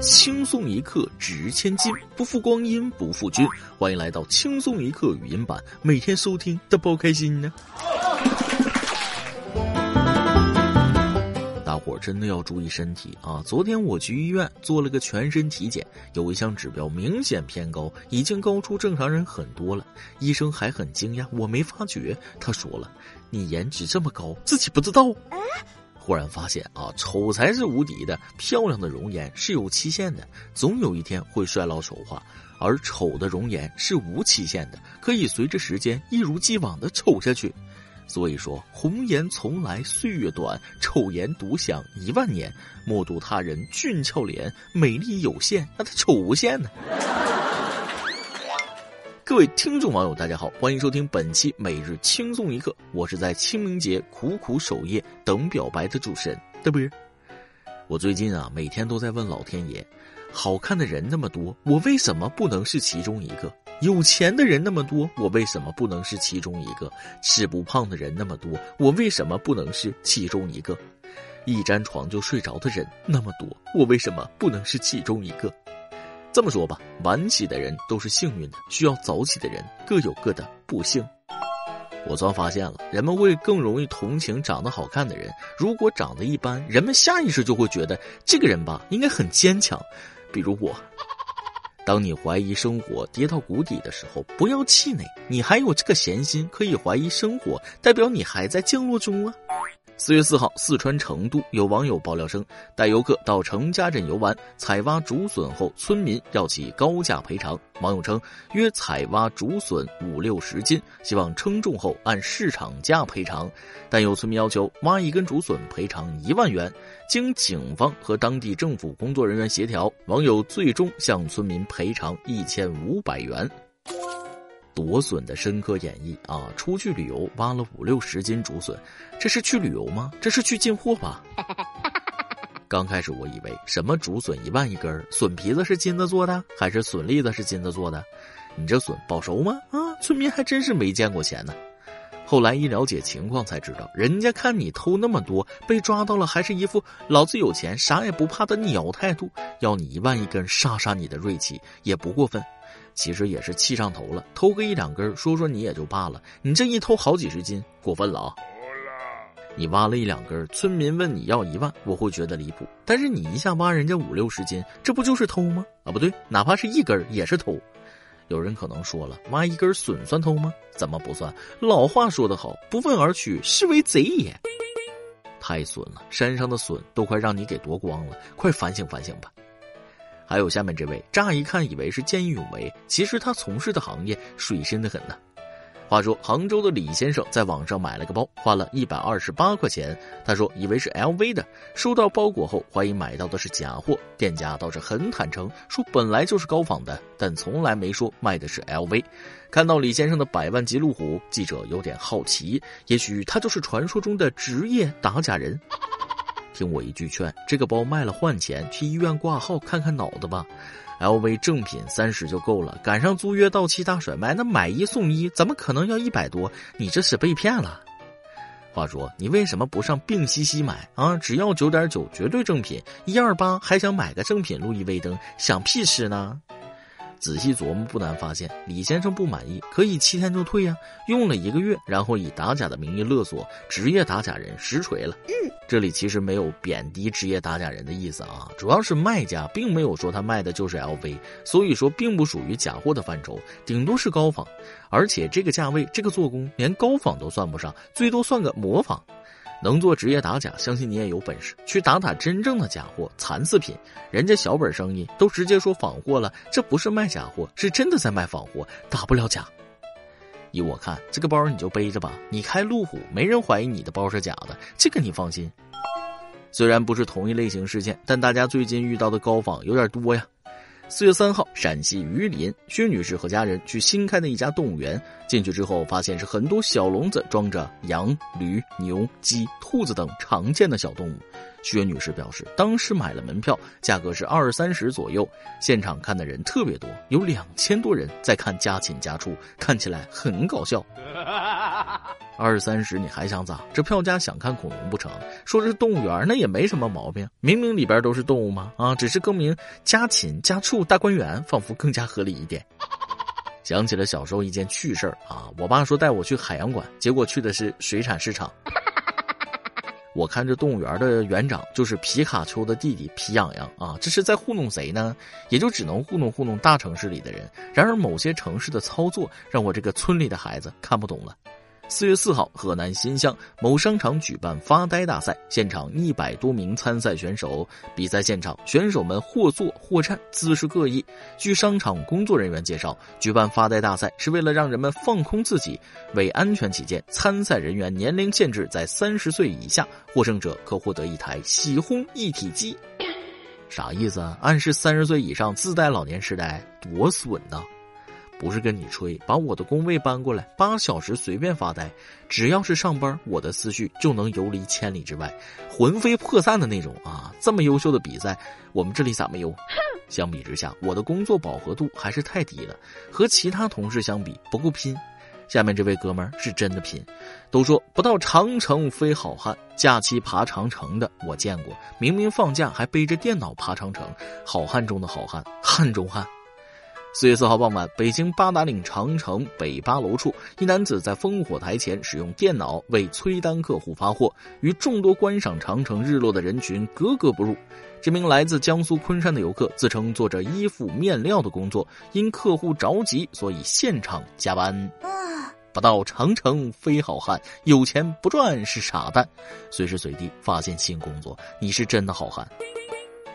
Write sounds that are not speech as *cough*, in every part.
轻松一刻值千金，不负光阴不负君。欢迎来到轻松一刻语音版，每天收听都包开心呢。大伙儿真的要注意身体啊！昨天我去医院做了个全身体检，有一项指标明显偏高，已经高出正常人很多了。医生还很惊讶，我没发觉。他说了：“你颜值这么高，自己不知道。”忽然发现啊，丑才是无敌的，漂亮的容颜是有期限的，总有一天会衰老丑化；而丑的容颜是无期限的，可以随着时间一如既往的丑下去。所以说，红颜从来岁月短，丑颜独享一万年。莫睹他人俊俏脸，美丽有限，那他丑无限呢？各位听众网友，大家好，欢迎收听本期每日轻松一刻。我是在清明节苦苦守夜等表白的主持人，对不对？我最近啊，每天都在问老天爷：好看的人那么多，我为什么不能是其中一个？有钱的人那么多，我为什么不能是其中一个？吃不胖的人那么多，我为什么不能是其中一个？一沾床就睡着的人那么多，我为什么不能是其中一个？这么说吧，晚起的人都是幸运的，需要早起的人各有各的不幸。我算发现了，人们会更容易同情长得好看的人。如果长得一般，人们下意识就会觉得这个人吧应该很坚强。比如我，当你怀疑生活跌到谷底的时候，不要气馁，你还有这个闲心可以怀疑生活，代表你还在降落中啊。四月四号，四川成都有网友爆料称，带游客到程家镇游玩，采挖竹笋后，村民要其高价赔偿。网友称，约采挖竹笋五六十斤，希望称重后按市场价赔偿，但有村民要求挖一根竹笋赔偿一万元。经警方和当地政府工作人员协调，网友最终向村民赔偿一千五百元。夺笋的深刻演绎啊！出去旅游挖了五六十斤竹笋，这是去旅游吗？这是去进货吧？*laughs* 刚开始我以为什么竹笋一万一根，笋皮子是金子做的，还是笋粒子是金子做的？你这笋保熟吗？啊，村民还真是没见过钱呢。后来一了解情况才知道，人家看你偷那么多，被抓到了还是一副老子有钱啥也不怕的鸟态度，要你一万一根杀杀你的锐气也不过分。其实也是气上头了，偷个一两根，说说你也就罢了，你这一偷好几十斤，过分了啊！你挖了一两根，村民问你要一万，我会觉得离谱。但是你一下挖人家五六十斤，这不就是偷吗？啊，不对，哪怕是一根也是偷。有人可能说了，挖一根笋算偷吗？怎么不算？老话说得好，不问而取，是为贼也。太损了，山上的笋都快让你给夺光了，快反省反省吧。还有下面这位，乍一看以为是见义勇为，其实他从事的行业水深的很呢。话说，杭州的李先生在网上买了个包，花了一百二十八块钱。他说以为是 LV 的，收到包裹后怀疑买到的是假货。店家倒是很坦诚，说本来就是高仿的，但从来没说卖的是 LV。看到李先生的百万级路虎，记者有点好奇，也许他就是传说中的职业打假人。听我一句劝，这个包卖了换钱，去医院挂号看看脑子吧。LV 正品三十就够了，赶上租约到期大甩卖，那买一送一，怎么可能要一百多？你这是被骗了。话说，你为什么不上病西西买啊？只要九点九，绝对正品，一二八还想买个正品路易威登，想屁吃呢？仔细琢磨，不难发现，李先生不满意可以七天就退呀。用了一个月，然后以打假的名义勒索，职业打假人实锤了。这里其实没有贬低职业打假人的意思啊，主要是卖家并没有说他卖的就是 LV，所以说并不属于假货的范畴，顶多是高仿。而且这个价位，这个做工，连高仿都算不上，最多算个模仿。能做职业打假，相信你也有本事去打打真正的假货、残次品。人家小本生意都直接说仿货了，这不是卖假货，是真的在卖仿货，打不了假。依我看，这个包你就背着吧，你开路虎，没人怀疑你的包是假的，这个你放心。虽然不是同一类型事件，但大家最近遇到的高仿有点多呀。四月三号，陕西榆林，薛女士和家人去新开的一家动物园。进去之后，发现是很多小笼子装着羊、驴、牛、鸡、兔子等常见的小动物。薛女士表示，当时买了门票，价格是二三十左右，现场看的人特别多，有两千多人在看家禽家畜，看起来很搞笑。*laughs* 二三十你还想咋？这票价想看恐龙不成？说是动物园，那也没什么毛病，明明里边都是动物嘛？啊，只是更名家禽家畜大观园，仿佛更加合理一点。*laughs* 想起了小时候一件趣事儿啊，我爸说带我去海洋馆，结果去的是水产市场。*laughs* 我看这动物园的园长就是皮卡丘的弟弟皮痒痒啊，这是在糊弄谁呢？也就只能糊弄糊弄大城市里的人。然而某些城市的操作让我这个村里的孩子看不懂了。四月四号，河南新乡某商场举办发呆大赛，现场一百多名参赛选手。比赛现场，选手们或坐或站，姿势各异。据商场工作人员介绍，举办发呆大赛是为了让人们放空自己。为安全起见，参赛人员年龄限制在三十岁以下，获胜者可获得一台洗烘一体机。啥意思啊？暗示三十岁以上自带老年痴呆，多损呐！不是跟你吹，把我的工位搬过来，八小时随便发呆，只要是上班，我的思绪就能游离千里之外，魂飞魄散的那种啊！这么优秀的比赛，我们这里咋没有？相比之下，我的工作饱和度还是太低了，和其他同事相比不够拼。下面这位哥们儿是真的拼，都说不到长城非好汉，假期爬长城的我见过，明明放假还背着电脑爬长城，好汉中的好汉，汉中汉。四月四号傍晚，北京八达岭长城北八楼处，一男子在烽火台前使用电脑为催单客户发货，与众多观赏长城日落的人群格格不入。这名来自江苏昆山的游客自称做着衣服面料的工作，因客户着急，所以现场加班。不到长城非好汉，有钱不赚是傻蛋。随时随地发现新工作，你是真的好汉。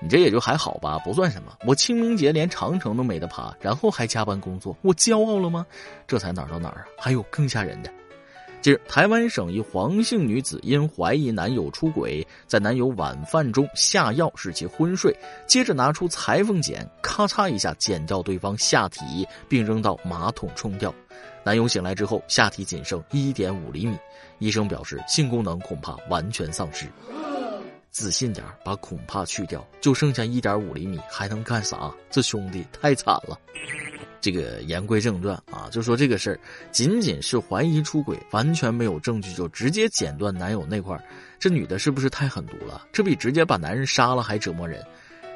你这也就还好吧，不算什么。我清明节连长城都没得爬，然后还加班工作，我骄傲了吗？这才哪儿到哪儿啊？还有更吓人的。近日，台湾省一黄姓女子因怀疑男友出轨，在男友晚饭中下药使其昏睡，接着拿出裁缝剪，咔嚓一下剪掉对方下体，并扔到马桶冲掉。男友醒来之后，下体仅剩一点五厘米，医生表示性功能恐怕完全丧失。自信点把恐怕去掉，就剩下一点五厘米，还能干啥？这兄弟太惨了。这个言归正传啊，就说这个事儿，仅仅是怀疑出轨，完全没有证据就直接剪断男友那块这女的是不是太狠毒了？这比直接把男人杀了还折磨人。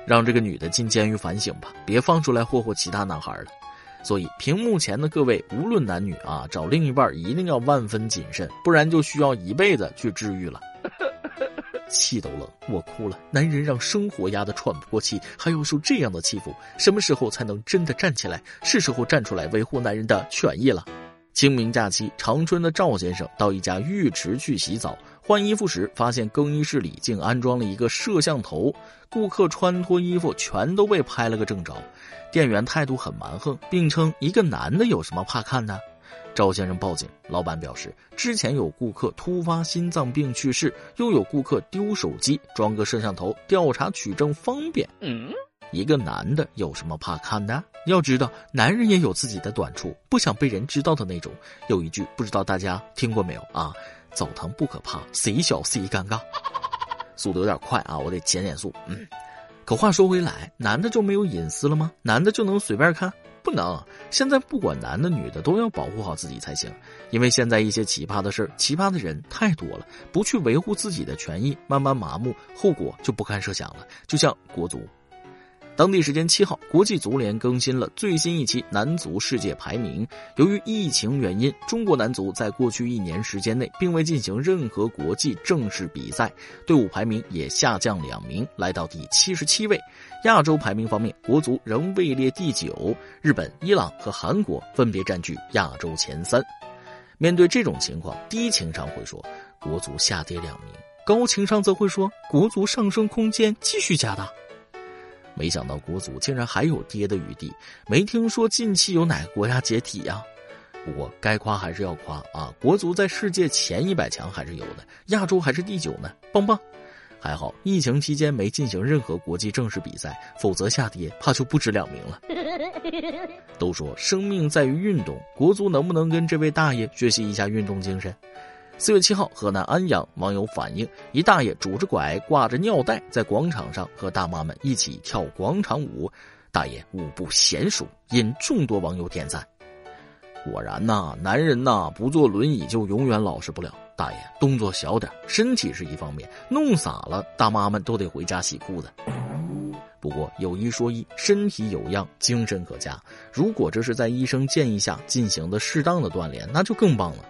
让这个女的进监狱反省吧，别放出来霍霍其他男孩了。所以，屏幕前的各位，无论男女啊，找另一半一定要万分谨慎，不然就需要一辈子去治愈了。气都冷，我哭了。男人让生活压得喘不过气，还要受这样的欺负，什么时候才能真的站起来？是时候站出来维护男人的权益了。清明假期，长春的赵先生到一家浴池去洗澡，换衣服时发现更衣室里竟安装了一个摄像头，顾客穿脱衣服全都被拍了个正着。店员态度很蛮横，并称一个男的有什么怕看的？赵先生报警，老板表示，之前有顾客突发心脏病去世，又有顾客丢手机，装个摄像头调查取证方便。嗯，一个男的有什么怕看的？要知道，男人也有自己的短处，不想被人知道的那种。有一句不知道大家听过没有啊？澡堂不可怕，谁小谁尴尬。速度有点快啊，我得减减速。嗯，可话说回来，男的就没有隐私了吗？男的就能随便看？不能，现在不管男的女的都要保护好自己才行，因为现在一些奇葩的事、奇葩的人太多了，不去维护自己的权益，慢慢麻木，后果就不堪设想了。就像国足。当地时间七号，国际足联更新了最新一期男足世界排名。由于疫情原因，中国男足在过去一年时间内并未进行任何国际正式比赛，队伍排名也下降两名，来到第七十七位。亚洲排名方面，国足仍位列第九，日本、伊朗和韩国分别占据亚洲前三。面对这种情况，低情商会说国足下跌两名，高情商则会说国足上升空间继续加大。没想到国足竟然还有跌的余地，没听说近期有哪个国家解体呀？不过该夸还是要夸啊，国足在世界前一百强还是有的，亚洲还是第九呢，棒棒！还好疫情期间没进行任何国际正式比赛，否则下跌怕就不止两名了。*laughs* 都说生命在于运动，国足能不能跟这位大爷学习一下运动精神？四月七号，河南安阳网友反映，一大爷拄着拐，挂着尿袋，在广场上和大妈们一起跳广场舞。大爷舞步娴熟，引众多网友点赞。果然呐，男人呐，不坐轮椅就永远老实不了。大爷动作小点，身体是一方面，弄洒了，大妈们都得回家洗裤子。不过有一说一，身体有恙，精神可嘉。如果这是在医生建议下进行的适当的锻炼，那就更棒了。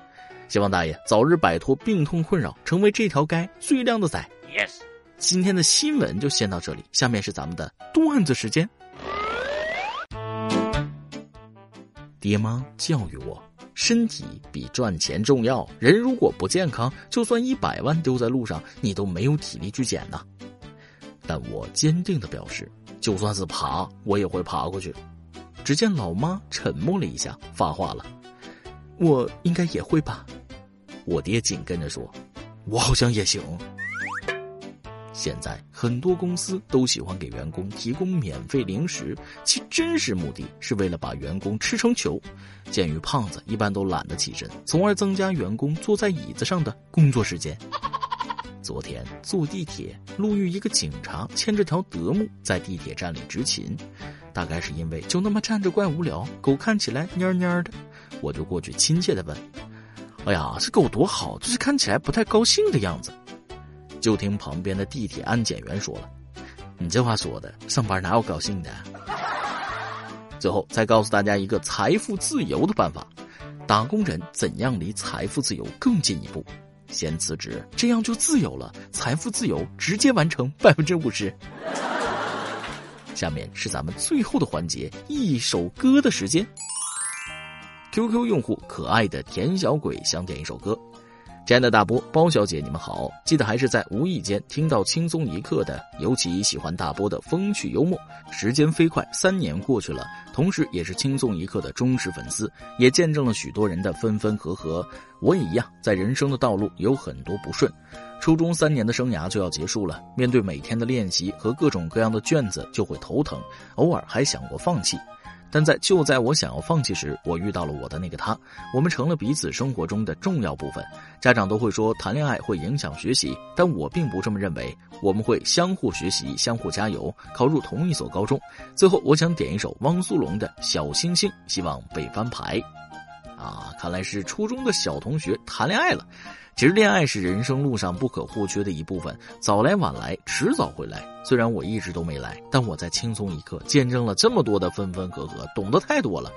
希望大爷早日摆脱病痛困扰，成为这条街最靓的仔。Yes，今天的新闻就先到这里，下面是咱们的段子时间。爹妈教育我，身体比赚钱重要。人如果不健康，就算一百万丢在路上，你都没有体力去捡呐。但我坚定的表示，就算是爬，我也会爬过去。只见老妈沉默了一下，发话了：“我应该也会吧。”我爹紧跟着说：“我好像也行。”现在很多公司都喜欢给员工提供免费零食，其真实目的是为了把员工吃成球。鉴于胖子一般都懒得起身，从而增加员工坐在椅子上的工作时间。昨天坐地铁，路遇一个警察牵着条德牧在地铁站里执勤，大概是因为就那么站着怪无聊，狗看起来蔫蔫的，我就过去亲切的问：“哎呀，这狗多好，就是看起来不太高兴的样子。”就听旁边的地铁安检员说了：“你这话说的，上班哪有高兴的？” *laughs* 最后再告诉大家一个财富自由的办法：打工人怎样离财富自由更进一步？先辞职，这样就自由了，财富自由直接完成 *laughs* 百分之五十。下面是咱们最后的环节，一首歌的时间。QQ 用户可爱的田小鬼想点一首歌。亲爱的大波包小姐，你们好！记得还是在无意间听到轻松一刻的，尤其喜欢大波的风趣幽默。时间飞快，三年过去了，同时也是轻松一刻的忠实粉丝，也见证了许多人的分分合合。我也一样，在人生的道路有很多不顺。初中三年的生涯就要结束了，面对每天的练习和各种各样的卷子，就会头疼，偶尔还想过放弃。但在就在我想要放弃时，我遇到了我的那个他，我们成了彼此生活中的重要部分。家长都会说谈恋爱会影响学习，但我并不这么认为。我们会相互学习，相互加油，考入同一所高中。最后，我想点一首汪苏泷的《小星星》，希望被翻牌。啊，看来是初中的小同学谈恋爱了。其实恋爱是人生路上不可或缺的一部分，早来晚来，迟早会来。虽然我一直都没来，但我在轻松一刻见证了这么多的分分合合，懂得太多了。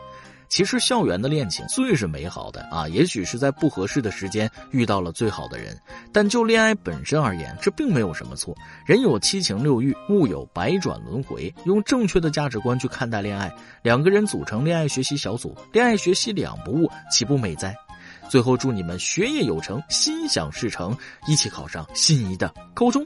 其实校园的恋情最是美好的啊，也许是在不合适的时间遇到了最好的人，但就恋爱本身而言，这并没有什么错。人有七情六欲，物有百转轮回，用正确的价值观去看待恋爱，两个人组成恋爱学习小组，恋爱学习两不误，岂不美哉？最后祝你们学业有成，心想事成，一起考上心仪的高中。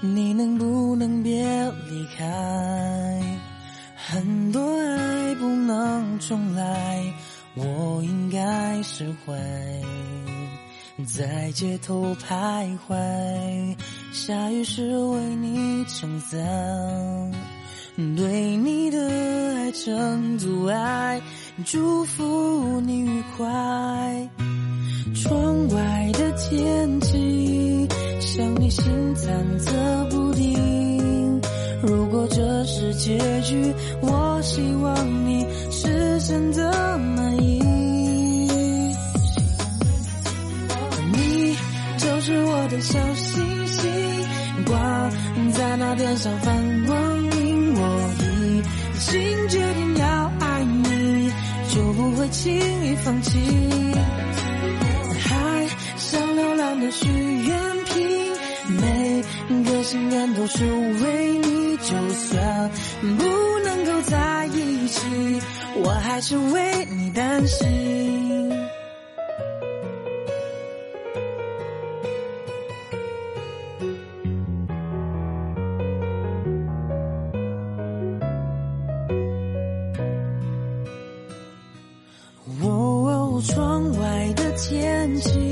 你能不能别离开？很多爱不能重来，我应该释怀。在街头徘徊，下雨时为你撑伞，对你的爱成阻碍，祝福你愉快。窗外的天气像你心忐忑不定。如果这是结局，我希望你是真的满意。你就是我的小星星，挂在那天上放光明。我已经决定要爱你，就不会轻易放弃。海像流浪的许愿你，每个心愿都是为你，就算不能够在一起，我还是为你担心。哦，窗外的天气。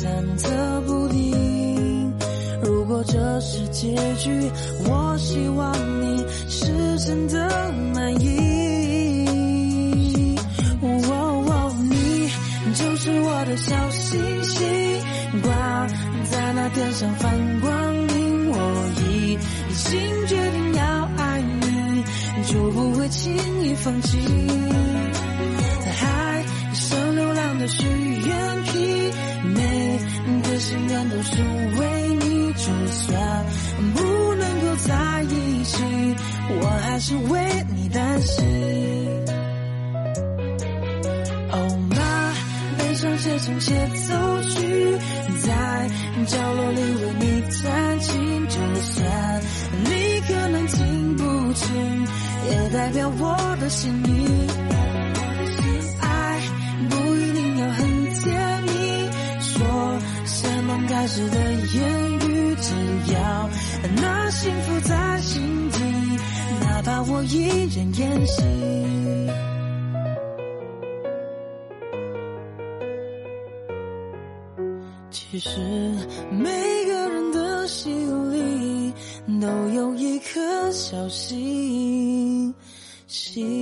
忐忑不定。如果这是结局，我希望你是真的满意。哦，你就是我的小星星，挂在那天上放光明。我已经决定要爱你，就不会轻易放弃。一人演戏。其实每个人的心里都有一颗小星星。